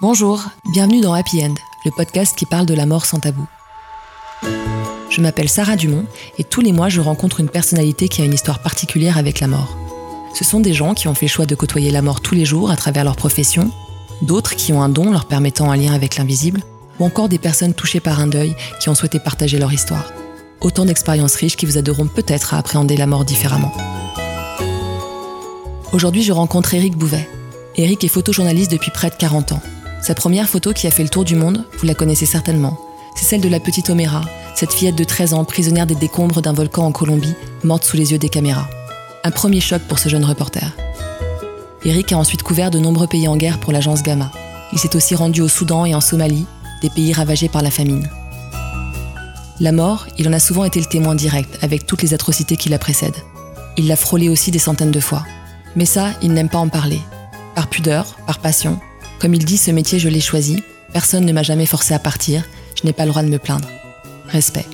Bonjour, bienvenue dans Happy End, le podcast qui parle de la mort sans tabou. Je m'appelle Sarah Dumont et tous les mois je rencontre une personnalité qui a une histoire particulière avec la mort. Ce sont des gens qui ont fait le choix de côtoyer la mort tous les jours à travers leur profession, d'autres qui ont un don leur permettant un lien avec l'invisible, ou encore des personnes touchées par un deuil qui ont souhaité partager leur histoire. Autant d'expériences riches qui vous aideront peut-être à appréhender la mort différemment. Aujourd'hui, je rencontre Éric Bouvet. Éric est photojournaliste depuis près de 40 ans. Sa première photo qui a fait le tour du monde, vous la connaissez certainement. C'est celle de la petite Oméra, cette fillette de 13 ans prisonnière des décombres d'un volcan en Colombie, morte sous les yeux des caméras. Un premier choc pour ce jeune reporter. Eric a ensuite couvert de nombreux pays en guerre pour l'agence Gamma. Il s'est aussi rendu au Soudan et en Somalie, des pays ravagés par la famine. La mort, il en a souvent été le témoin direct, avec toutes les atrocités qui la précèdent. Il l'a frôlé aussi des centaines de fois. Mais ça, il n'aime pas en parler. Par pudeur, par passion, comme il dit, ce métier, je l'ai choisi. Personne ne m'a jamais forcé à partir. Je n'ai pas le droit de me plaindre. Respect.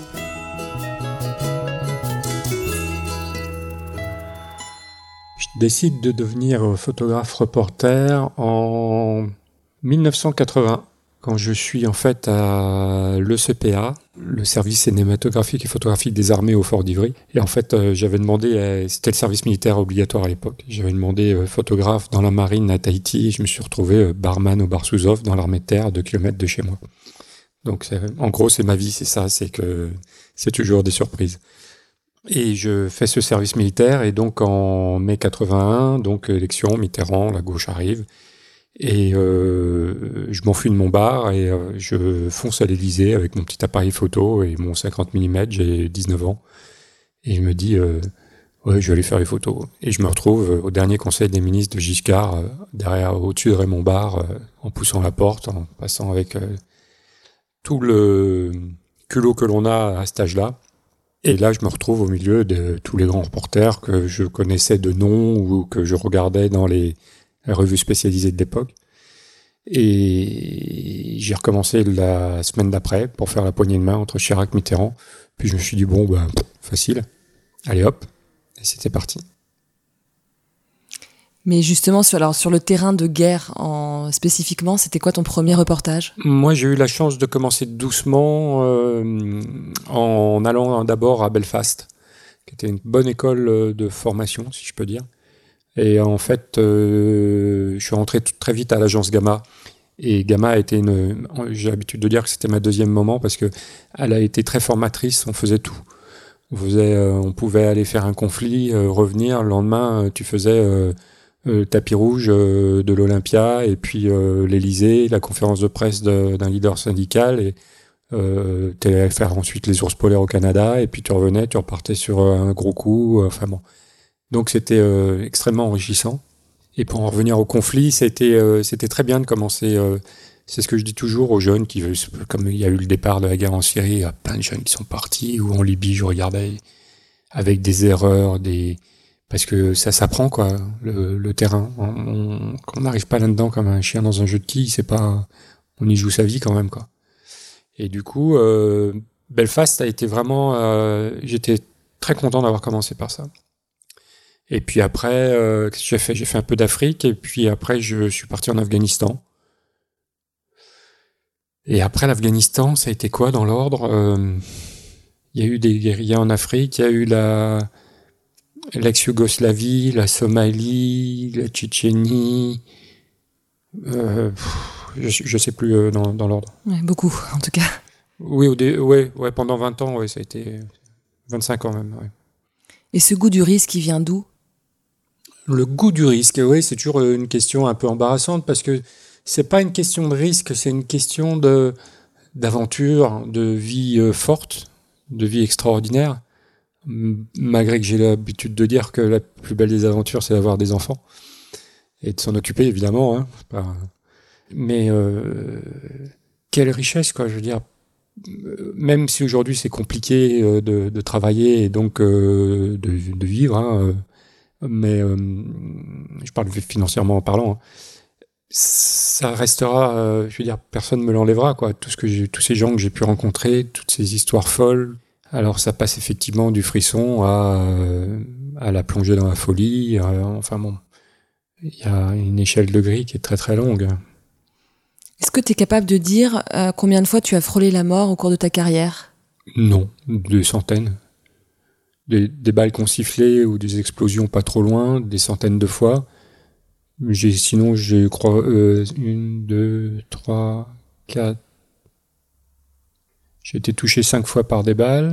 Je décide de devenir photographe reporter en 1980 quand je suis en fait à l'ECPA, le service cinématographique et photographique des armées au Fort d'Ivry. Et en fait, euh, j'avais demandé, euh, c'était le service militaire obligatoire à l'époque, j'avais demandé euh, photographe dans la marine à Tahiti je me suis retrouvé barman au bar Souzov dans l'armée de terre deux kilomètres de chez moi. Donc en gros, c'est ma vie, c'est ça, c'est que c'est toujours des surprises. Et je fais ce service militaire et donc en mai 81, donc élection, Mitterrand, la gauche arrive. Et euh, je m'enfuis de mon bar et euh, je fonce à l'Elysée avec mon petit appareil photo et mon 50 mm, j'ai 19 ans. Et je me dis, euh, ouais, je vais aller faire les photos. Et je me retrouve au dernier conseil des ministres de Giscard, derrière, au-dessus de Raymond Bar, en poussant la porte, en passant avec tout le culot que l'on a à cet âge-là. Et là, je me retrouve au milieu de tous les grands reporters que je connaissais de nom ou que je regardais dans les la revue spécialisée de l'époque. Et j'ai recommencé la semaine d'après pour faire la poignée de main entre Chirac et Mitterrand. Puis je me suis dit, bon, ben, facile. Allez hop. Et c'était parti. Mais justement, sur, alors, sur le terrain de guerre en, spécifiquement, c'était quoi ton premier reportage? Moi, j'ai eu la chance de commencer doucement euh, en allant d'abord à Belfast, qui était une bonne école de formation, si je peux dire. Et en fait, euh, je suis rentré très vite à l'agence Gamma. Et Gamma a été une. J'ai l'habitude de dire que c'était ma deuxième moment parce que elle a été très formatrice. On faisait tout. On faisait, euh, on pouvait aller faire un conflit, euh, revenir. Le lendemain, tu faisais le tapis rouge de l'Olympia et puis l'Élysée, la conférence de presse d'un leader syndical et tu allais faire ensuite les ours polaires au Canada et puis tu revenais, tu repartais sur un gros coup. Enfin bon. Donc c'était euh, extrêmement enrichissant. Et pour en revenir au conflit, c'était euh, très bien de commencer. Euh, c'est ce que je dis toujours aux jeunes qui comme il y a eu le départ de la guerre en Syrie, il y a plein de jeunes qui sont partis. Ou en Libye, je regardais avec des erreurs, des parce que ça s'apprend quoi, le, terrain. On, n'arrive pas là-dedans comme un chien dans un jeu de quilles, c'est pas, on y joue sa vie quand même. Et du coup, Belfast a été vraiment, j'étais très content d'avoir commencé par ça. Et puis après, euh, qu'est-ce que j'ai fait? J'ai fait un peu d'Afrique et puis après, je suis parti en Afghanistan. Et après l'Afghanistan, ça a été quoi dans l'ordre? Euh, Il y a eu des guérillas en Afrique, il y a eu la l'ex-Yougoslavie, la Somalie, la Tchétchénie. Euh, je, ne sais plus dans, dans l'ordre. beaucoup, en tout cas. Oui, au ouais, ouais, pendant 20 ans, ouais, ça a été 25 ans même. Ouais. Et ce goût du risque, il vient d'où? Le goût du risque, oui, c'est toujours euh, une question un peu embarrassante parce que c'est pas une question de risque, c'est une question de d'aventure, de vie euh, forte, de vie extraordinaire. Malgré que j'ai l'habitude de dire que la plus belle des aventures, c'est d'avoir des enfants et de s'en occuper, évidemment. Hein, Mais euh, quelle richesse, quoi. Je veux dire, même si aujourd'hui c'est compliqué de, travailler et donc de, de, vivre. Hein, mais euh, je parle financièrement en parlant. Hein. Ça restera, euh, je veux dire, personne ne me l'enlèvera, quoi. Tout ce que tous ces gens que j'ai pu rencontrer, toutes ces histoires folles. Alors ça passe effectivement du frisson à, euh, à la plongée dans la folie. enfin bon, il y a une échelle de gris qui est très très longue. Est-ce que tu es capable de dire combien de fois tu as frôlé la mort au cours de ta carrière? Non, des centaines. Des, balles qu'on sifflait ou des explosions pas trop loin, des centaines de fois. J'ai, sinon, je crois, euh, une, deux, trois, quatre. J'ai été touché cinq fois par des balles.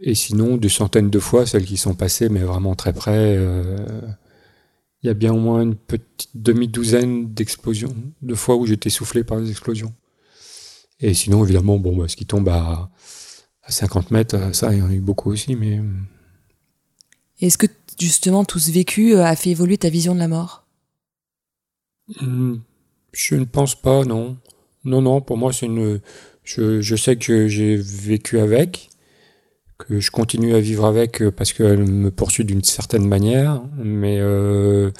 Et sinon, des centaines de fois, celles qui sont passées, mais vraiment très près. Euh, il y a bien au moins une petite demi-douzaine d'explosions, de fois où j'étais soufflé par des explosions. Et sinon, évidemment, bon, bah, ce qui tombe à, à 50 mètres, ça, il y en a eu beaucoup aussi, mais. Est-ce que justement tout ce vécu euh, a fait évoluer ta vision de la mort? Hmm, Je ne pense pas, non. Non, non, pour moi, c'est une. Je, je sais que j'ai vécu avec, que je continue à vivre avec euh, parce qu'elle me poursuit d'une certaine manière, mais euh,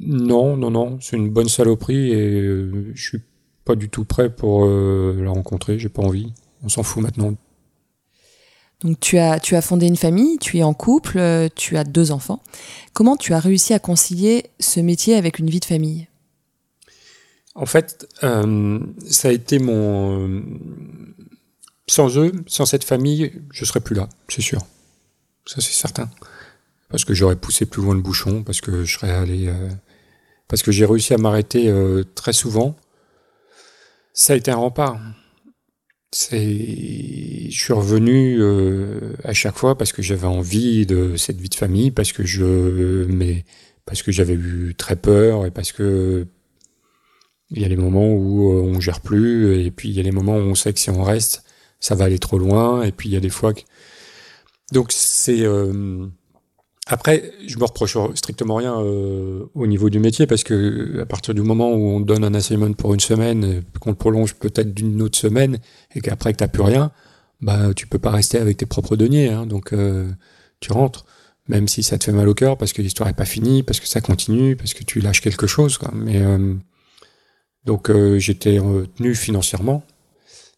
non, non, non, c'est une bonne saloperie et euh, je suis pas du tout prêt pour euh, la rencontrer, j'ai pas envie. On s'en fout maintenant. Donc tu as, tu as fondé une famille, tu es en couple, euh, tu as deux enfants. Comment tu as réussi à concilier ce métier avec une vie de famille? En fait, euh, ça a été mon... Sans eux, sans cette famille, je serais plus là, c'est sûr. Ça c'est certain. Parce que j'aurais poussé plus loin le bouchon, parce que je serais allé... Euh, parce que j'ai réussi à m'arrêter très souvent. Ça a été un rempart c'est, je suis revenu euh, à chaque fois parce que j'avais envie de cette vie de famille, parce que je, mais parce que j'avais eu très peur et parce que il y a les moments où euh, on gère plus et puis il y a les moments où on sait que si on reste, ça va aller trop loin et puis il y a des fois que donc c'est euh, après, je me reproche strictement rien euh, au niveau du métier parce que à partir du moment où on donne un assignment pour une semaine, qu'on le prolonge peut-être d'une autre semaine et qu'après que t'as plus rien, bah tu peux pas rester avec tes propres deniers. Hein, donc euh, tu rentres, même si ça te fait mal au cœur parce que l'histoire est pas finie, parce que ça continue, parce que tu lâches quelque chose. Quoi. Mais euh, donc j'étais retenu financièrement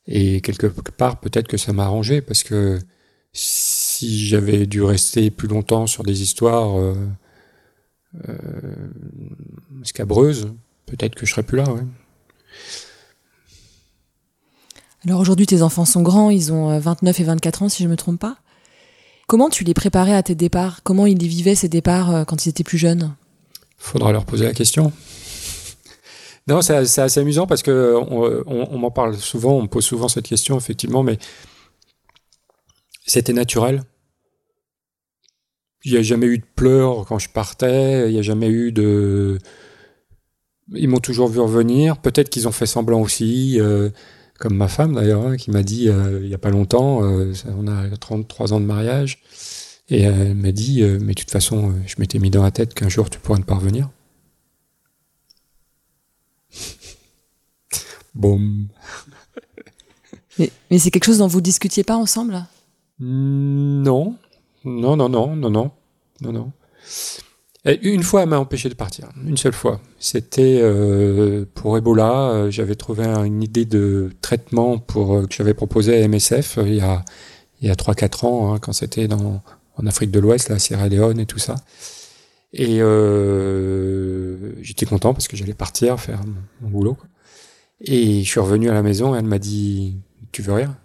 et quelque part peut-être que ça m'a arrangé parce que j'avais dû rester plus longtemps sur des histoires euh, euh, scabreuses, peut-être que je serais plus là. Alors aujourd'hui, tes enfants sont grands, ils ont 29 euh, et 24 ans, si je ne me trompe pas. Comment tu les préparais à tes départs? Comment ils vivaient ces départs quand ils étaient plus jeunes? Faudra leur poser la question. Non, c'est assez amusant parce que on m'en parle souvent, on me pose souvent cette question, effectivement, mais c'était naturel. Il n'y a jamais eu de pleurs quand je partais, il n'y a jamais eu de... Ils m'ont toujours vu revenir, peut-être qu'ils ont fait semblant aussi, euh, comme ma femme d'ailleurs, hein, qui m'a dit euh, il n'y a pas longtemps, euh, on a 33 ans de mariage, et elle m'a dit, mais de toute façon, je m'étais mis dans la tête qu'un jour tu pourrais ne pas revenir. Boum. mais, mais c'est quelque chose dont vous discutiez pas ensemble non, non, non, non, non, non, non, non. une fois, elle m'a empêché de partir. Une seule fois. C'était euh, pour Ebola. Euh, j'avais trouvé une idée de traitement euh, que j'avais proposé à MSF il y a il y a trois quatre ans hein, quand c'était en Afrique de l'Ouest, la Sierra Leone et tout ça. Et j'étais content parce que j'allais partir faire mon, boulot. Et je suis revenu à la maison et elle m'a dit tu veux rien?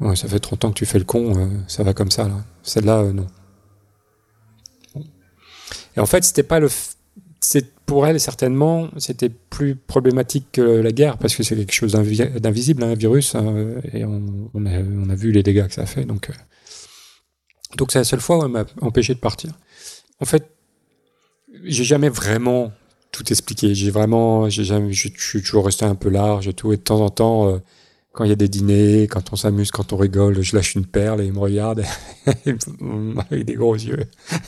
Ouais, ça fait 30 ans que tu fais le con, euh, ça va comme ça, là. Celle-là, euh, non. Et en fait, c'était pas le. C'est pour elle certainement, c'était plus problématique que la guerre parce que c'est quelque chose d'invisible, un virus, hein, et on, a, a, vu les dégâts que ça fait. Donc, euh, donc c'est la seule fois où elle m'a empêché de partir. En fait, j'ai jamais vraiment tout expliqué. J'ai vraiment, je suis toujours resté un peu large et tout. Et de temps en temps, quand il y a des dîners, quand on s'amuse, quand on rigole, je lâche une perle et il me regarde avec des gros yeux.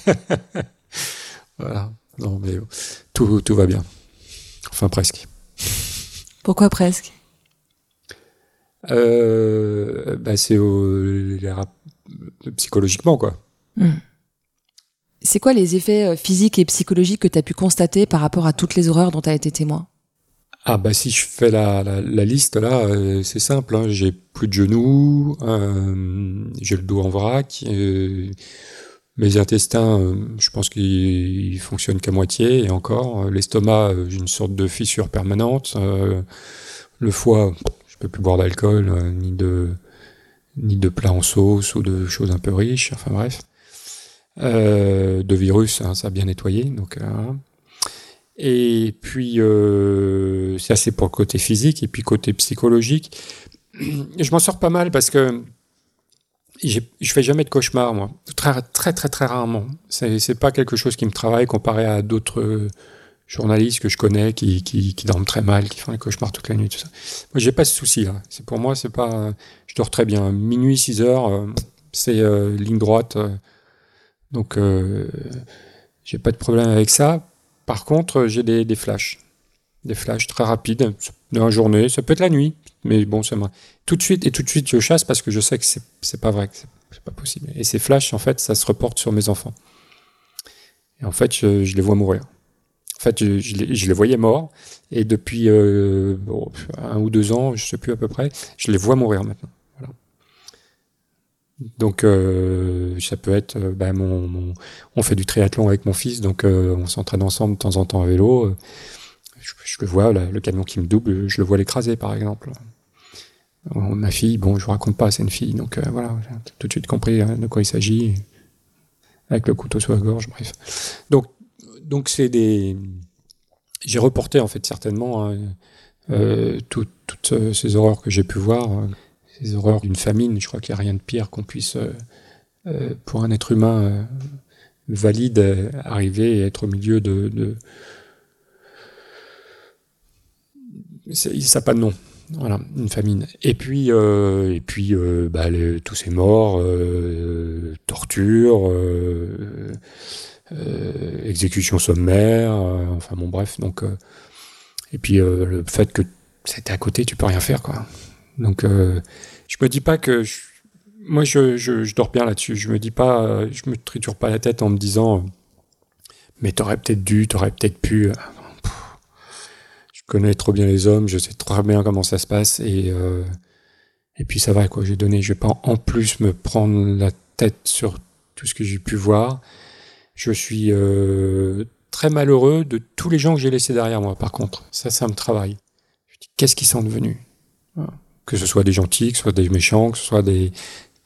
voilà. Non, mais tout, tout va bien. Enfin, presque. Pourquoi presque? Euh, bah, C'est psychologiquement, quoi. Hmm. C'est quoi les effets euh, physiques et psychologiques que tu as pu constater par rapport à toutes les horreurs dont tu as été témoin? Ah bah si je fais la, la, la liste là, euh, c'est simple. Hein. J'ai plus de genoux, euh, j'ai le dos en vrac, euh, Mes intestins, je pense qu'ils fonctionnent qu'à moitié, et encore. L'estomac, j'ai une sorte de fissure permanente. le foie, je peux plus boire d'alcool, ni de ni de plats en sauce ou de choses un peu riches. Enfin bref. Euh, de virus, hein, ça a bien nettoyé. Donc, euh, et puis, euh, ça c'est pour le côté physique. Et puis côté psychologique, je m'en sors pas mal parce que je fais jamais de cauchemar, moi. Très, très, très, très rarement. C'est pas quelque chose qui me travaille comparé à d'autres journalistes que je connais qui, dorment très mal, qui font des cauchemars toute la nuit, tout ça. Moi, j'ai pas ce souci-là. C'est pour moi, c'est pas. Je dors très bien. Minuit, 6 heures, c'est ligne droite. Donc, euh, j'ai pas de problème avec ça. Par contre, j'ai des, des, flashs. Des flashs très rapides dans la journée. Ça peut être la nuit. Mais bon, c'est moi. Tout de suite, et tout de suite, je chasse parce que je sais que c'est pas vrai, que c'est pas possible. Et ces flashs, en fait, ça se reporte sur mes enfants. Et en fait, je, les vois mourir. En fait, je, je, les, voyais morts. Et depuis euh, un ou deux ans, je sais plus à peu près, je les vois mourir maintenant. Donc euh, ça peut être, euh, bah, mon, on fait du triathlon avec mon fils, donc euh, on s'entraîne ensemble de temps en temps à vélo. Je, le vois, le camion qui me double, je le vois l'écraser par exemple. Ma fille, bon, je vous raconte pas, c'est une fille, donc voilà, j'ai tout de suite compris hein, de quoi il s'agit, avec le couteau sur la gorge, bref. Donc, donc c'est des, j'ai reporté en fait certainement hein, tout, toutes ces horreurs que j'ai pu voir les horreurs d'une famine. Je crois qu'il n'y a rien de pire qu'on puisse, euh, euh, pour un être humain euh, valide, arriver et être au milieu de. de... Ça n'a pas de nom. Voilà, une famine. Et puis, et puis bah, tous ces morts, torture, exécution sommaire, enfin bon, bref. Donc, et puis le fait que c'était à côté, tu peux rien faire, quoi. Donc, je me dis pas que moi je, je, dors bien là-dessus. Je me dis pas, euh, je me triture pas la tête en me disant, euh, mais t'aurais peut-être dû, t'aurais peut-être pu. Euh, je connais trop bien les hommes, je sais trop bien comment ça se passe et et puis ça va quoi. J'ai donné, je vais pas en plus me prendre la tête sur tout ce que j'ai pu voir. Je suis très malheureux de tous les gens que j'ai laissés derrière moi. Par contre, ça, ça me travaille. Qu'est-ce qu'ils sont devenus? Que ce soit des gentils, que ce soit des méchants, que ce soit des...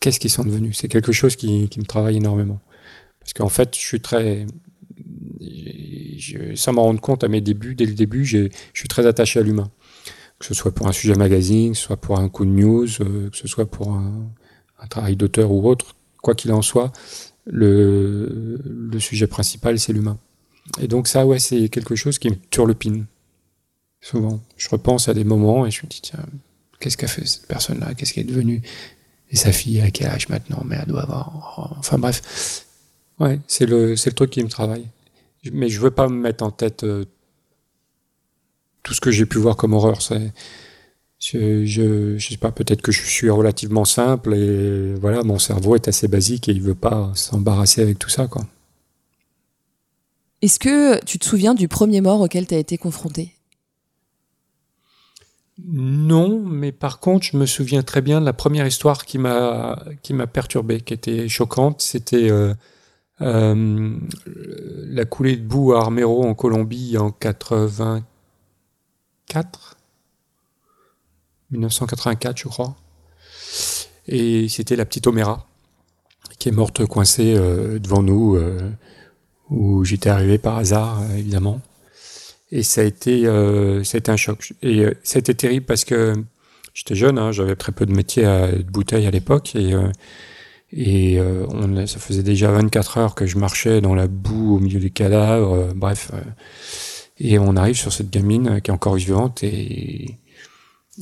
Qu'est-ce qu'ils sont devenus? C'est quelque chose qui, qui, me travaille énormément. Parce qu'en fait, je suis très... Je, sans m'en rendre compte à mes débuts, dès le début, je suis très attaché à l'humain. Que ce soit pour un sujet magazine, que ce soit pour un coup de news, euh, que ce soit pour un, un travail d'auteur ou autre, quoi qu'il en soit, le, le sujet principal, c'est l'humain. Et donc ça, ouais, c'est quelque chose qui me turlupine. Souvent. Je repense à des moments et je me dis, tiens, Qu'est-ce qu'a fait cette personne-là? Qu'est-ce qu'elle est devenue Et sa fille, à quel âge maintenant? Mais elle doit avoir. Enfin bref. Ouais, c'est le, le truc qui me travaille. Mais je veux pas me mettre en tête euh, tout ce que j'ai pu voir comme horreur. C'est, je, je, sais pas, peut-être que je suis relativement simple et voilà, mon cerveau est assez basique et il veut pas s'embarrasser avec tout ça, quoi. Est-ce que tu te souviens du premier mort auquel tu as été confronté? Non, mais par contre, je me souviens très bien de la première histoire qui m'a qui m'a perturbé, qui était choquante. C'était euh, euh, la coulée de boue à Armero en Colombie en 84, 1984, je crois. Et c'était la petite Oméra qui est morte coincée euh, devant nous, où j'étais arrivé par hasard, évidemment. Et ça a été, euh, été un choc. Et euh, ça terrible parce que j'étais jeune, hein, j'avais très peu de métier à, de bouteille à l'époque et euh, et euh, on, ça faisait déjà 24 heures que je marchais dans la boue au milieu des cadavres, euh, bref. et on arrive sur cette gamine qui est encore vivante et,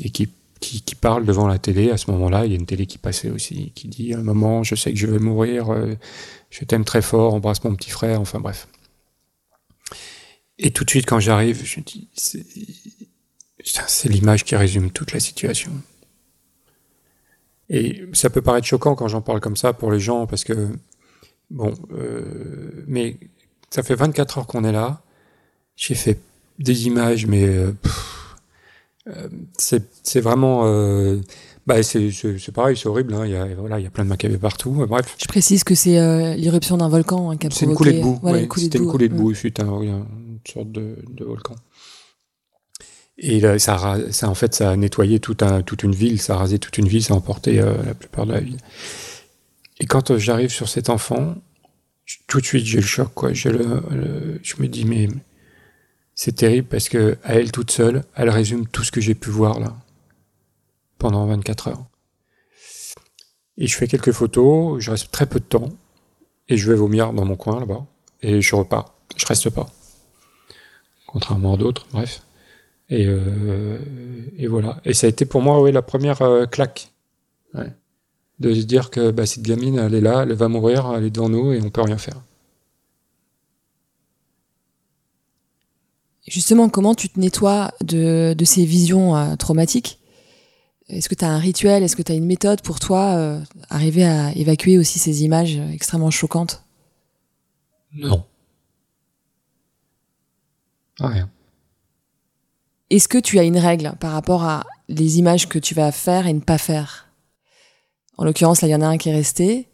et qui, qui, qui, parle devant la télé. À ce moment-là, il y a une télé qui passait aussi, qui dit « Maman, je sais que je vais mourir, je t'aime très fort, embrasse mon petit frère », enfin bref. Et tout de suite, quand j'arrive, je me dis, c'est l'image qui résume toute la situation. Et ça peut paraître choquant quand j'en parle comme ça pour les gens, parce que, bon, euh, mais ça fait 24 heures qu'on est là. J'ai fait des images, mais euh, euh, c'est vraiment... Euh, Bah, c'est pareil, c'est horrible. Hein. Il, y a, voilà, il y a plein de macabées partout. Euh, bref. Je précise que c'est euh, l'irruption d'un volcan hein, qui a C'est une coulée de boue. C'était une coulée de boue. C'est une sorte de, volcan. Et ça, en fait, ça a nettoyé toute une ville. Ça a rasé toute une ville. Ça a emporté euh, la plupart de la ville. Et quand j'arrive sur cet enfant, tout de suite, j'ai le choc. Quoi. Je me dis, mais c'est terrible parce que à elle toute seule, elle résume tout ce que j'ai pu voir là pendant 24 heures. Et je fais quelques photos, je reste très peu de temps, et je vais vomir dans mon coin là-bas, et je repars. Je reste pas. Contrairement à d'autres, bref. Et, euh, et voilà. Et ça a été pour moi oui, la première euh, claque. De se dire que bah, cette gamine, elle est là, elle va mourir, elle est devant nous, et on peut rien faire. Justement, comment tu te nettoies de, de ces visions euh, traumatiques? Est-ce que tu as un rituel? Est-ce que tu as une méthode pour toi euh, arriver à évacuer aussi ces images extrêmement choquantes? Non. Rien. Est-ce que tu as une règle par rapport à les images que tu vas faire et ne pas faire? En l'occurrence, là, il y en a un qui est resté,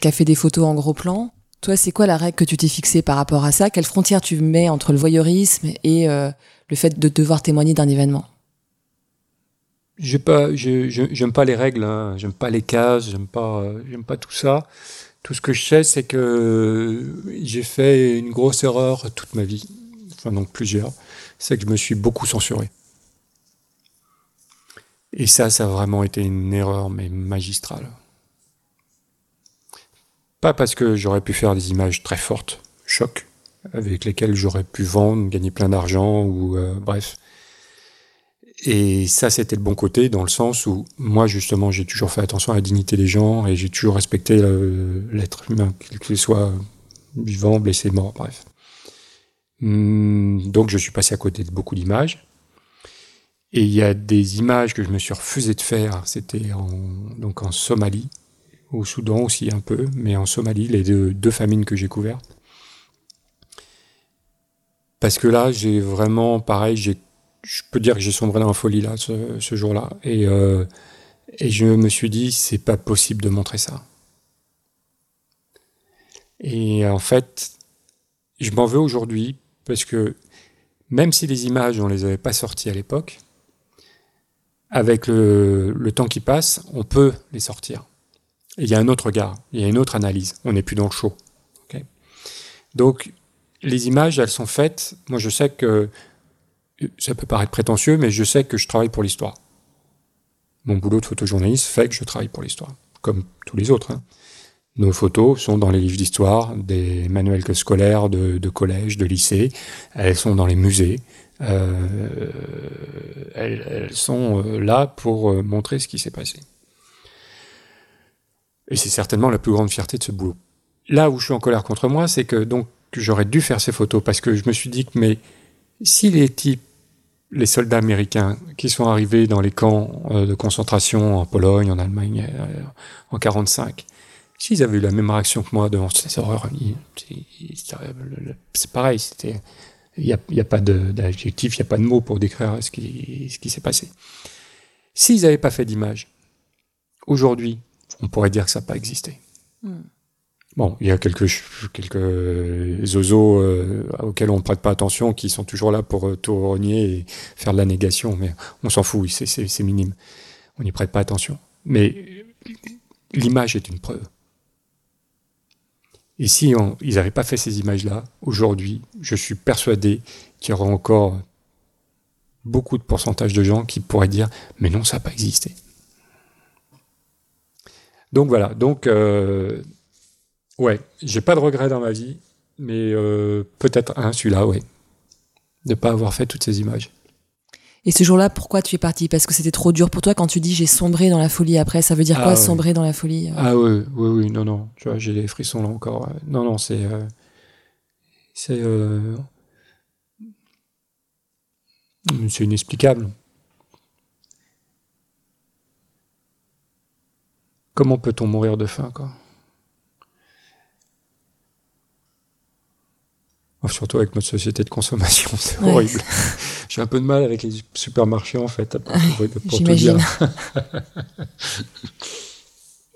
qui a fait des photos en gros plan. Toi, c'est quoi la règle que tu t'es fixée par rapport à ça? Quelle frontière tu mets entre le voyeurisme et euh, le fait de devoir témoigner d'un événement? J'ai pas, j'aime pas les règles, hein. j'aime pas les cases, j'aime pas, j'aime pas tout ça. Tout ce que je sais, c'est que j'ai fait une grosse erreur toute ma vie, enfin donc plusieurs, c'est que je me suis beaucoup censuré. Et ça, ça a vraiment été une erreur, mais magistrale. Pas parce que j'aurais pu faire des images très fortes, choc, avec lesquelles j'aurais pu vendre, gagner plein d'argent, ou euh, bref. Et ça, c'était le bon côté, dans le sens où moi, justement, j'ai toujours fait attention à la dignité des gens et j'ai toujours respecté l'être humain, qu'il soit vivant, blessé, mort, bref. Hum, donc, je suis passé à côté de beaucoup d'images. Et il y a des images que je me suis refusé de faire. C'était en, donc en Somalie, au Soudan aussi un peu, mais en Somalie, les deux, deux famines que j'ai couvertes. Parce que là, j'ai vraiment, pareil, je peux dire que j'ai sombré dans la folie là ce, jour-là et euh, et je me suis dit c'est pas possible de montrer ça. Et en fait, je m'en veux aujourd'hui parce que même si les images on les avait pas sorties à l'époque, avec le, le, temps qui passe, on peut les sortir. il y a un autre regard, il y a une autre analyse. On n'est plus dans le show. Donc les images, elles sont faites. Moi, je sais que ça peut paraître prétentieux, mais je sais que je travaille pour l'histoire. Mon boulot de photojournaliste fait que je travaille pour l'histoire, comme tous les autres. Hein. Nos photos sont dans les livres d'histoire, des manuels scolaires de, de collège, de lycée. Elles sont dans les musées. Euh, elles, sont euh, là pour euh, montrer ce qui s'est passé. Et c'est certainement la plus grande fierté de ce boulot. Là où je suis en colère contre moi, c'est que donc j'aurais dû faire ces photos parce que je me suis dit que mais si les types, les soldats américains qui sont arrivés dans les camps de concentration en Pologne, en Allemagne, en 45, s'ils avaient eu la même réaction que moi devant ces horreurs, c'est pareil, c'était, il n'y a, y a, pas d'adjectif, il n'y a pas de mots pour décrire ce qui, ce qui s'est passé. S'ils n'avaient pas fait d'image, aujourd'hui, on pourrait dire que ça n'a pas existé. Hmm. Bon, il y a quelques quelques zozos euh, auxquels on ne prête pas attention, qui sont toujours là pour euh, tout renier et faire de la négation, mais on s'en fout, c'est minime. On n'y prête pas attention. Mais l'image est une preuve. Et si ils n'avaient pas fait ces images-là, aujourd'hui, je suis persuadé qu'il y aura encore beaucoup de pourcentage de gens qui pourraient dire mais non, ça n'a pas existé. Donc voilà, donc euh, Ouais, j'ai pas de regrets dans ma vie, mais euh, peut-être un, celui-là, ouais. De pas avoir fait toutes ces images. Et ce jour-là, pourquoi tu es parti Parce que c'était trop dur pour toi quand tu dis j'ai sombré dans la folie après. Ça veut dire quoi, ah sombrer dans la folie? Euh Ah oui, oui, oui, non, non. Tu vois, j'ai des frissons là encore. Non, non, c'est. Euh, c'est. c'est inexplicable. Comment peut-on mourir de faim, quoi? Surtout avec notre société de consommation, c'est horrible. J'ai un peu de mal avec les supermarchés en fait. J'imagine.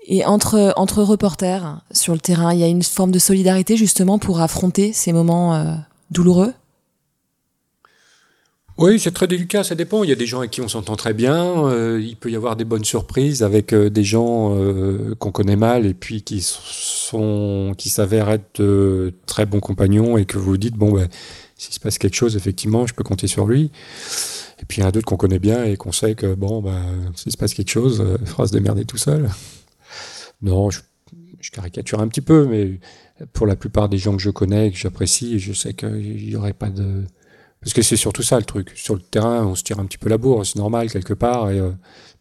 Et entre, entre reporters sur le terrain, il y a une forme de solidarité justement pour affronter ces moments euh, douloureux? Oui, c'est très délicat, ça dépend. Il y a des gens avec qui on s'entend très bien. Euh, il peut y avoir des bonnes surprises avec euh, des gens qu'on connaît mal et puis qui sont, qui s'avèrent être de très bons compagnons et que vous dites bon ben s'il se passe quelque chose, effectivement, je peux compter sur lui. Et puis il y en a d'autres qu'on connaît bien et qu'on sait que bon ben s'il se passe quelque chose, il faudra se démerder tout seul. Non, je, caricature un petit peu, mais pour la plupart des gens que je connais, que j'apprécie, je sais qu'il n'y aurait pas de... Parce que c'est surtout ça le truc. Sur le terrain, on se tire un petit peu la bourre, c'est normal quelque part. Euh,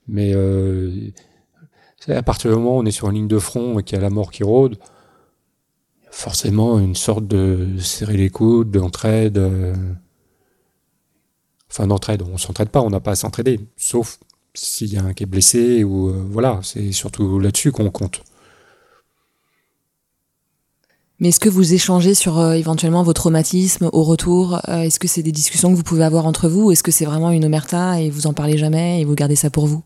mais euh, à partir du moment où on est sur une ligne de front et qu'il y a la mort qui rôde, forcément une sorte de serrer les coudes, d'entraide. Euh, enfin, d'entraide, on s'entraide pas, on n'a pas à s'entraider. Sauf s'il y a un qui est blessé ou euh, voilà, c'est surtout là-dessus qu'on compte. Mais est-ce que vous échangez sur euh, éventuellement vos traumatismes au retour Est-ce que c'est des discussions que vous pouvez avoir entre vous Est-ce que c'est vraiment une omerta et vous en parlez jamais et vous gardez ça pour vous?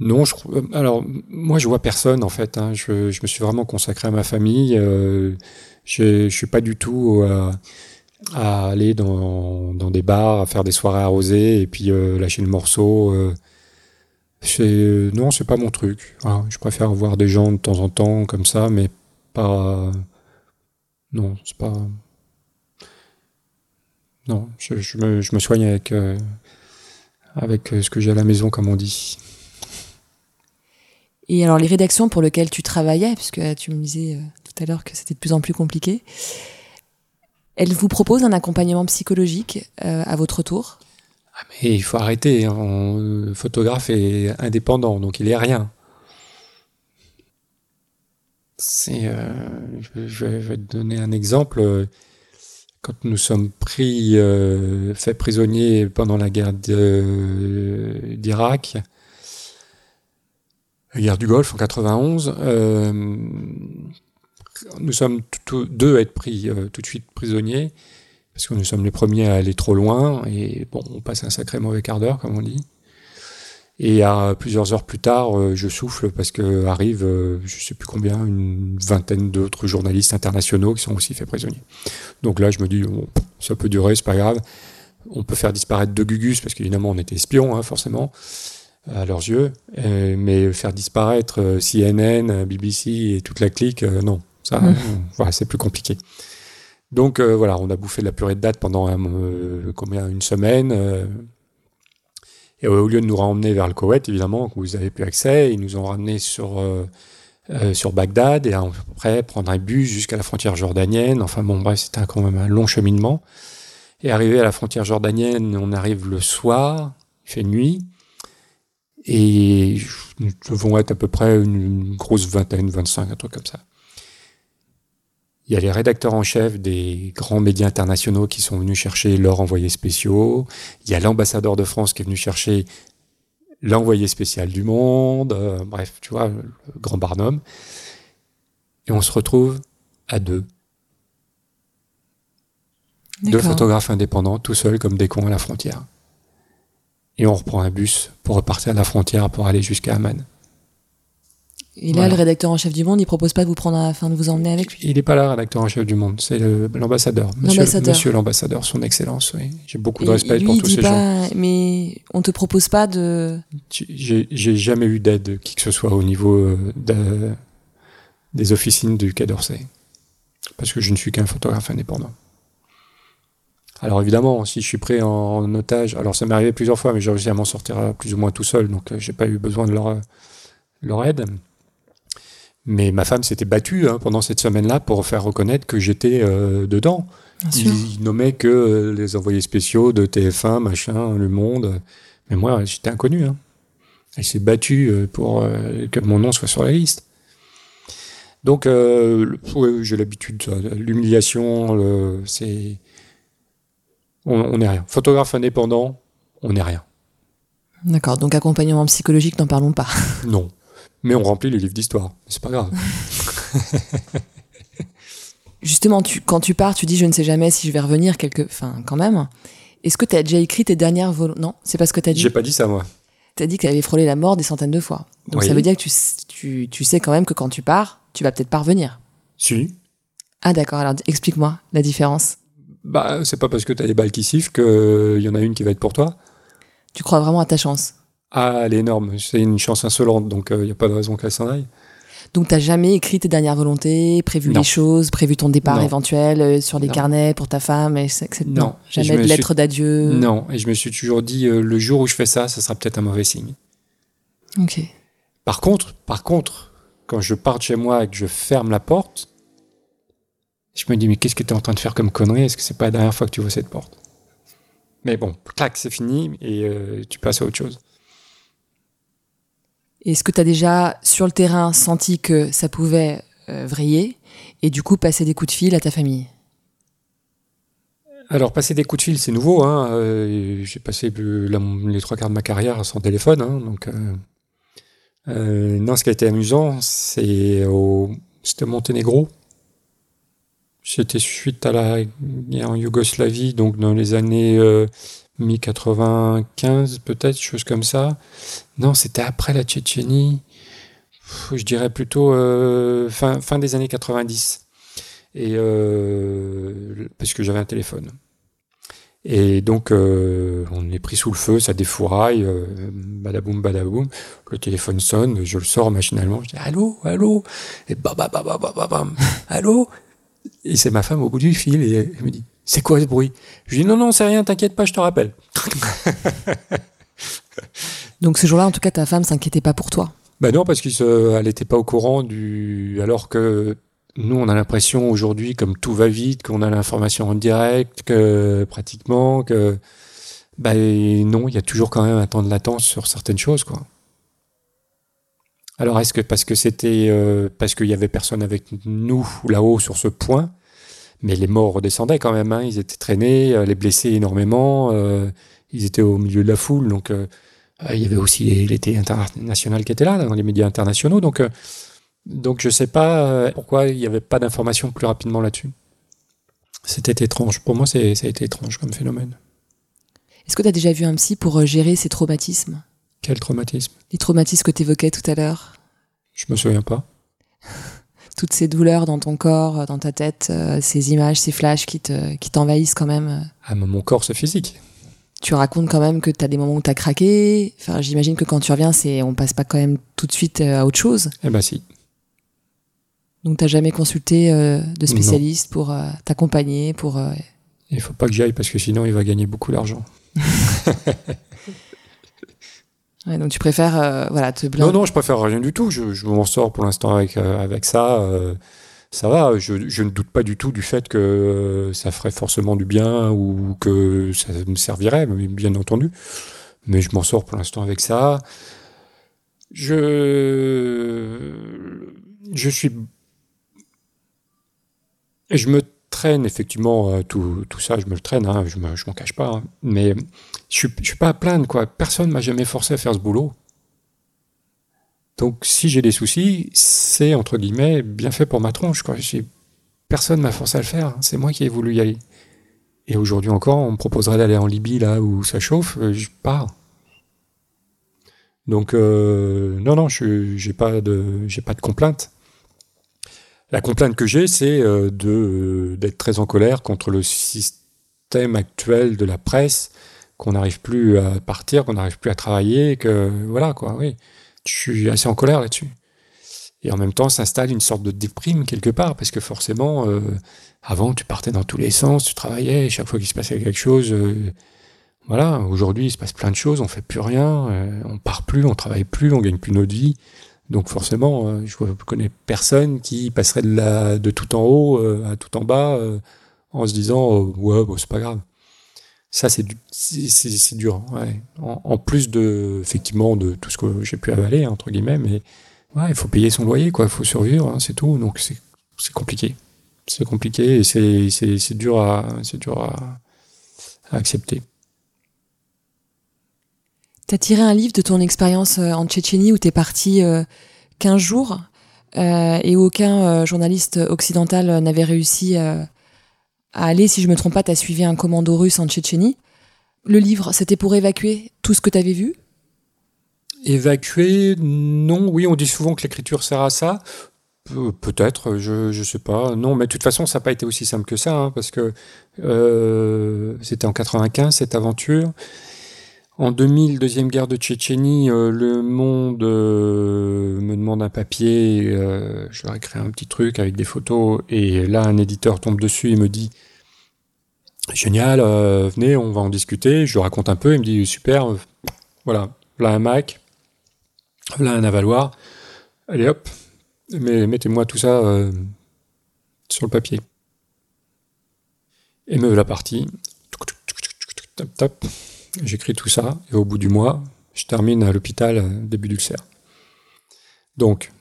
Non, je, alors moi je vois personne en fait. Hein. Je, me suis vraiment consacré à ma famille. je, je suis pas du tout à aller dans, des bars, à faire des soirées arrosées et puis euh, lâcher le morceau. Euh, non, c'est pas mon truc. je préfère voir des gens de temps en temps comme ça, mais pas. Non, c'est pas. Non, je, me, je me, soigne avec euh, avec ce que j'ai à la maison, comme on dit. Et alors les rédactions pour lesquelles tu travaillais, puisque tu me disais tout à l'heure que c'était de plus en plus compliqué. Elle vous propose un accompagnement psychologique euh, à votre tour? Ah, mais il faut arrêter. Hein. Le photographe est indépendant, donc il est rien. C'est, euh, je, vais te donner un exemple. Quand nous sommes pris, euh, faits prisonniers pendant la guerre d'Irak, guerre du Golfe en 91, nous sommes deux à être pris euh, tout de suite prisonniers, parce que nous sommes les premiers à aller trop loin, et bon, on passe un sacré mauvais quart d'heure, comme on dit. Et à plusieurs heures plus tard, euh, je souffle parce que arrive, euh, je sais plus combien, une vingtaine d'autres journalistes internationaux qui sont aussi faits prisonniers. Donc là, je me dis, bon, ça peut durer, c'est pas grave. On peut faire disparaître deux Gugus parce qu'évidemment, on était espions, hein, forcément, à leurs yeux. mais faire disparaître CNN, BBC et toute la clique, non. Ça, mmh. voilà, c'est plus compliqué. Donc euh, voilà, on a bouffé de la purée de date pendant euh, combien une semaine. Euh, et au lieu de nous ramener vers le Koweït, évidemment, où vous avez plus accès, ils nous ont ramenés sur sur Bagdad et après prendre un bus jusqu'à la frontière jordanienne. Enfin bon, bref, c'était quand même un long cheminement. Et arrivé à la frontière jordanienne, on arrive le soir, il fait nuit. Et nous devons être à peu près une grosse vingtaine, 25, un truc comme ça. Il y a les rédacteurs en chef des grands médias internationaux qui sont venus chercher leurs envoyés spéciaux. Il y a l'ambassadeur de France qui est venu chercher l'envoyé spécial du monde. Euh, bref, tu vois, le grand Barnum. Et on se retrouve à deux. Deux photographes indépendants, tout seuls comme des cons à la frontière. Et on reprend un bus pour repartir à la frontière pour aller jusqu'à Amman. Et là, le rédacteur en chef du Monde, il propose pas de vous prendre, enfin, de vous emmener avec lui. Il n'est pas là, le rédacteur en chef du Monde. C'est l'ambassadeur. Monsieur, monsieur l'ambassadeur, son excellence. Oui. J'ai beaucoup de respect pour tous ces gens. Mais on te propose pas de. J'ai jamais eu d'aide qui que ce soit au niveau euh, de, des officines du Quai d'Orsay, parce que je ne suis qu'un photographe indépendant. Alors évidemment, si je suis pris en otage, alors ça m'est arrivé plusieurs fois, mais j'ai réussi à m'en sortir plus ou moins tout seul, donc euh, j'ai pas eu besoin de leur, leur aide. Mais ma femme s'était battue hein, pendant cette semaine-là pour faire reconnaître que j'étais euh, dedans. Ils nommaient que euh, les envoyés spéciaux de TF1, machin, Le Monde. Mais moi, j'étais inconnu. Hein. Elle s'est battue euh, pour que mon nom soit sur la liste. Donc, j'ai l'habitude, l'humiliation, c'est. On n'est rien. Photographe indépendant, on n'est rien. D'accord, donc accompagnement psychologique, n'en parlons pas. Non mais on remplit les livres d'histoire. C'est pas grave. Justement, tu, quand tu pars, tu dis je ne sais jamais si je vais revenir quelque, enfin quand même. Est-ce que tu as déjà écrit tes dernières volontés Non, c'est pas ce que tu as dit. J'ai pas dit ça, moi. Tu as dit que tu avais frôlé la mort des centaines de fois. Donc ça veut dire que tu, tu, tu, sais quand même que quand tu pars, tu vas peut-être pas revenir. Si. Ah d'accord, alors explique-moi la différence. Bah, c'est pas parce que tu as des balles qui sifflent qu'il y en a une qui va être pour toi. Tu crois vraiment à ta chance Ah, elle est énorme. C'est une chance insolente, donc il euh, n'y a pas de raison qu'elle s'en aille. Donc, t'as jamais écrit tes dernières volontés, prévu les choses, prévu ton départ éventuel euh, sur des carnets pour ta femme, et Non, jamais de lettre d'adieu. Non, et je me suis toujours dit, euh, le jour où je fais ça, ça sera peut-être un mauvais signe. Ok. Par contre, par contre, quand je pars de chez moi et que je ferme la porte, je me dis, mais qu'est-ce que tu es en train de faire comme connerie? Est-ce que c'est pas la dernière fois que tu vois cette porte? Mais bon, clac, c'est fini et euh, tu passes à autre chose. Est-ce que tu as déjà, sur le terrain, senti que ça pouvait euh, vriller et du coup passer des coups de fil à ta famille? Alors, passer des coups de fil, c'est nouveau. Hein. Euh, j'ai passé les trois quarts de ma carrière sans téléphone. Hein, donc, euh, non, ce qui a été amusant, c'est au c'était Monténégro. C'était suite à la guerre en Yougoslavie, donc dans les années mi-95 peut-être, chose comme ça. Non, c'était après la Tchétchénie. Je dirais plutôt euh, fin, fin des années 90. Et euh, parce que j'avais un téléphone. Et donc, euh, on est pris sous le feu, ça défouraille, badaboum, badaboum. Le téléphone sonne, je le sors machinalement, je dis allô, allô, et bam, bam, bam, bam, bam, allô? Et c'est ma femme au bout du fil et elle me dit c'est quoi ce bruit? Je lui dis non, non, c'est rien, t'inquiète pas, je te rappelle. Donc ce jour-là, en tout cas, ta femme s'inquiétait pas pour toi? Ben non, parce qu'elle n'était pas au courant du. Alors que nous, on a l'impression aujourd'hui, comme tout va vite, qu'on a l'information en direct, que pratiquement, que. Ben non, il y a toujours quand même un temps de latence sur certaines choses, quoi. Alors est-ce que parce que c'était euh, parce qu'il y avait personne avec nous là-haut sur ce point, mais les morts redescendaient quand même. Hein. Ils étaient traînés, euh, les blessés énormément. Euh, ils étaient au milieu de la foule. Donc, il y avait aussi l'été international qui était là, dans les médias internationaux. Donc, donc je sais pas pourquoi il n'y avait pas d'informations plus rapidement là-dessus. C'était étrange. Pour moi, ça a été étrange comme phénomène. Est-ce que tu as déjà vu un psy pour gérer ces traumatismes? Quel traumatisme Les traumatismes que tu évoquais tout à l'heure. Je me souviens pas toutes ces douleurs dans ton corps, dans ta tête, euh, ces images, ces flashs qui te qui t'envahissent quand même. Ah, mon corps, c'est physique. Tu racontes quand même que tu as des moments où tu as craqué. Enfin, j'imagine que quand tu reviens, c'est on passe pas quand même tout de suite euh, à autre chose. Eh ben si. Donc t'as jamais consulté euh, de spécialiste pour t'accompagner, pour. Il faut pas que j'y aille parce que sinon il va gagner beaucoup d'argent. donc tu préfères euh, voilà te Non non, je préfère rien du tout. Je, m'en sors pour l'instant avec euh, avec ça. Euh, ça va. Je, ne doute pas du tout du fait que ça ferait forcément du bien ou que ça me servirait, bien entendu. Mais je m'en sors pour l'instant avec ça. Je je suis je me traîne effectivement euh, tout, tout, ça, je me le traîne, hein, je m'en cache pas. Hein. mais je ne suis pas à plaindre, quoi. Personne m'a jamais forcé à faire ce boulot. Donc si j'ai des soucis, c'est entre guillemets bien fait pour ma tronche. Quoi. Personne m'a forcé à le faire, c'est moi qui ai voulu y aller. Et aujourd'hui encore, on me proposerait d'aller en Libye, là où ça chauffe, euh, je pars. Donc euh, non, non, je n'ai pas de, pas de complainte. La complainte que j'ai, c'est euh, euh, d'être très en colère contre le système actuel de la presse, qu'on n'arrive plus à partir, qu'on n'arrive plus à travailler, que voilà quoi. Oui, je suis assez en colère là-dessus. Et en même temps, s'installe une sorte de déprime quelque part, parce que forcément, euh, avant, tu partais dans tous les sens, tu travaillais, et chaque fois qu'il se passait quelque chose, voilà. Aujourd'hui, il se passe plein de choses, on fait plus rien, on part plus, on travaille plus, on gagne plus notre vie. Donc forcément, euh, je ne connais personne qui passerait de, la, de tout en haut euh, à tout en bas euh, en se disant ouais c'est pas grave. Ça c'est c'est dur. Ouais. En, plus de effectivement de tout ce que j'ai pu avaler entre guillemets, mais ouais, il faut payer son loyer quoi, il faut survivre, hein, c'est tout. Donc c'est compliqué. C'est compliqué et c'est c'est dur à c'est dur à, à accepter. Tu as tiré un livre de ton expérience euh, en Tchétchénie où tu es parti 15 euh, jours euh, et aucun journaliste occidental n'avait réussi à aller. Si je me trompe pas, tu as suivi un commando russe en Tchétchénie. Le livre, c'était pour évacuer tout ce que tu avais vu? Évacuer, non. Oui, on dit souvent que l'écriture sert à ça. Peut-être, je ne sais pas. Non, mais de toute façon, ça n'a pas été aussi simple que ça, hein, parce que c'était en 95 cette aventure. En 2000, deuxième guerre de Tchétchénie, euh, le Monde euh, me demande un papier. je leur un petit truc avec des photos, et là, un éditeur tombe dessus et me dit génial, venez, on va en discuter. Je raconte un peu, il me dit super, voilà, là un Mac, là un avaloir. Allez hop, mais mettez-moi tout ça euh, sur le papier. Et me la partie. J'écris tout ça, et au bout du mois, je termine à l'hôpital euh, début d'ulcère. Donc,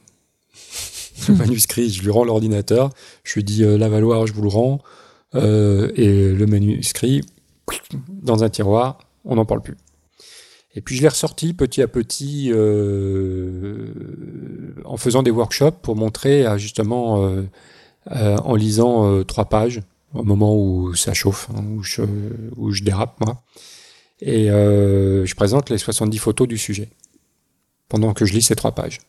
le manuscrit, je lui rends l'ordinateur, je lui dis euh, la valoir, je vous le rends, et le manuscrit, dans un tiroir, on n'en parle plus. Et puis je l'ai ressorti petit à petit euh, en faisant des workshops pour montrer justement euh, euh, en lisant trois pages au moment où ça chauffe, hein, où, je, où je dérape moi. Et je présente les 70 photos du sujet pendant que je lis ces trois pages.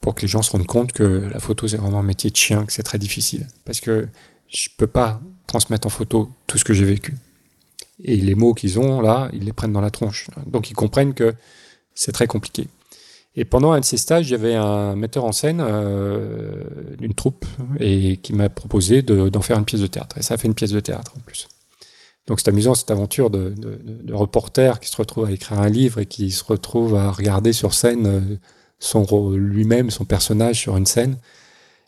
Pour que les gens se rendent compte que la photo c'est vraiment un métier de chien, que c'est très difficile. Parce que je peux pas transmettre en photo tout ce que j'ai vécu et les mots qu'ils ont là, ils les prennent dans la tronche. Donc ils comprennent que c'est très compliqué. Et pendant un de ces stages, avait un metteur en scène euh, d'une troupe et qui m'a proposé d'en faire une pièce de théâtre. Et ça a fait une pièce de théâtre en plus. Donc c'est amusant cette aventure de, reporter qui se retrouve à écrire un livre et qui se retrouve à regarder sur scène euh, son lui-même, son personnage sur une scène.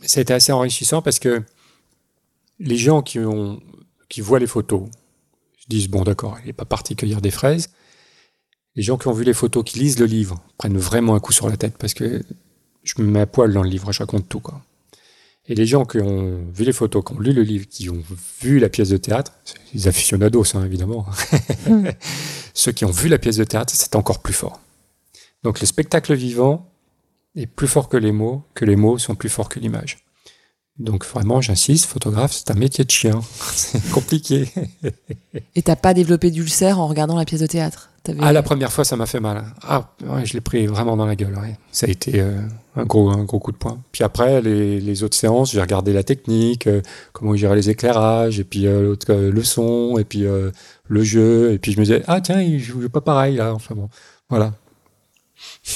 Été assez enrichissant parce que les gens qui, ont, qui voient les photos, disent bon d'accord, il n'est pas parti cueillir des fraises. Les gens qui ont vu les photos, qui lisent le livre, prennent vraiment un coup sur la tête parce que je me mets à poil dans le livre, je raconte tout quoi. Et les gens qui ont vu les photos, qui ont lu le livre, qui ont vu la pièce de théâtre, les aficionados hein, évidemment, hmm. ceux qui ont vu la pièce de théâtre, c'est encore plus fort. Donc le spectacle vivant est plus fort que les mots, que les mots sont plus forts que l'image. Donc vraiment, j'insiste, photographe, c'est un métier de chien. c'est compliqué. Et t'as pas développé d'ulcère en regardant la pièce de théâtre? Ah, la première fois, ça m'a fait mal. Ah, je l'ai pris vraiment dans la gueule. Ça a été euh, un, gros, un gros coup de poing. Puis après, les, autres séances, j'ai regardé la technique, euh, comment gérer les éclairages, et puis euh, le son, et puis le jeu. Et puis je me disais, ah tiens, il joue pas pareil là. Enfin bon, voilà.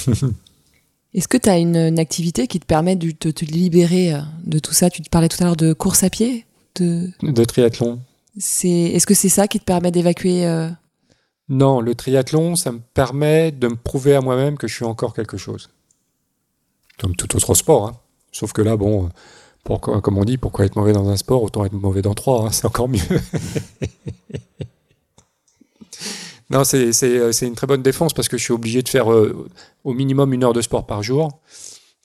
Est-ce que tu as une, activité qui te permet de te, libérer euh, de tout ça? Tu te parlais tout à l'heure de course à pied De, de triathlon. Est-ce que c'est ça qui te permet d'évacuer euh Non, le triathlon, ça me permet de me prouver à moi-même que je suis encore quelque chose. Comme tout autre sport. Hein. Sauf que là, bon, comme on dit, pourquoi être mauvais dans un sport Autant être mauvais dans trois, hein, c'est encore mieux. Non, euh, c'est une très bonne défense parce que je suis obligé de faire euh, au minimum une heure de sport par jour.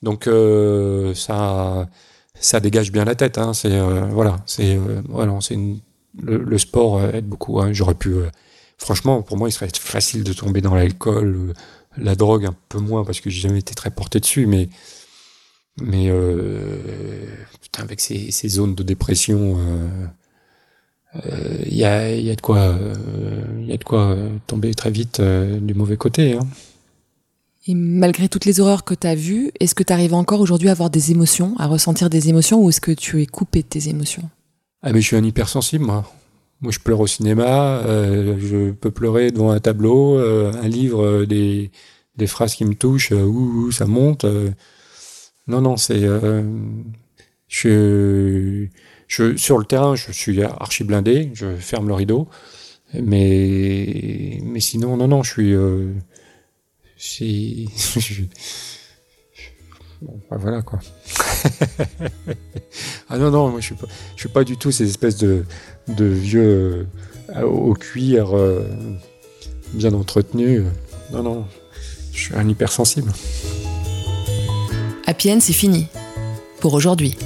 Donc euh, ça, ça dégage bien la tête. Hein. C'est voilà, voilà, c'est le, sport aide beaucoup. J'aurais pu, franchement, pour moi, il serait facile de tomber dans l'alcool, la drogue un peu moins parce que j'ai jamais été très porté dessus, mais mais putain, avec ces, ces, zones de dépression il euh, y a, y, a, de quoi, y a de quoi euh, tomber très vite euh, du mauvais côté. Hein. Et malgré toutes les horreurs que tu as vues, est-ce que tu arrives encore aujourd'hui à avoir des émotions, à ressentir des émotions, ou est-ce que tu es coupé de tes émotions? Ah mais je suis un hypersensible, moi. Moi, je pleure au cinéma, je peux pleurer devant un tableau, un livre, des, des phrases qui me touchent, ouh, ça monte. non, non, c'est... je sur le terrain, je suis archi blindé, je ferme le rideau, mais, mais sinon, non, non, je suis. Euh, bon, bah, voilà quoi. ah non, non, moi je suis pas, suis pas du tout ces espèces de, vieux euh, au cuir euh, bien entretenus. Non, non, je suis un hypersensible. Appienne, c'est fini. Pour aujourd'hui.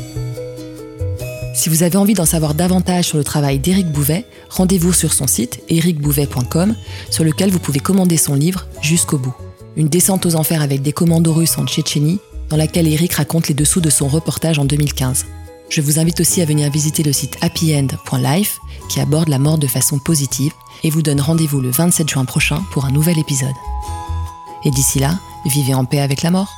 Si vous avez envie d'en savoir davantage sur le travail d'Éric Bouvet, rendez-vous sur son site ericbouvet.com sur lequel vous pouvez commander son livre Jusqu'au bout. Une descente aux enfers avec des commandos russes en Tchétchénie, dans laquelle Eric raconte les dessous de son reportage en 2015. Je vous invite aussi à venir visiter le site happyend.life qui aborde la mort de façon positive et vous donne rendez-vous le 27 juin prochain pour un nouvel épisode. Et d'ici là, vivez en paix avec la mort.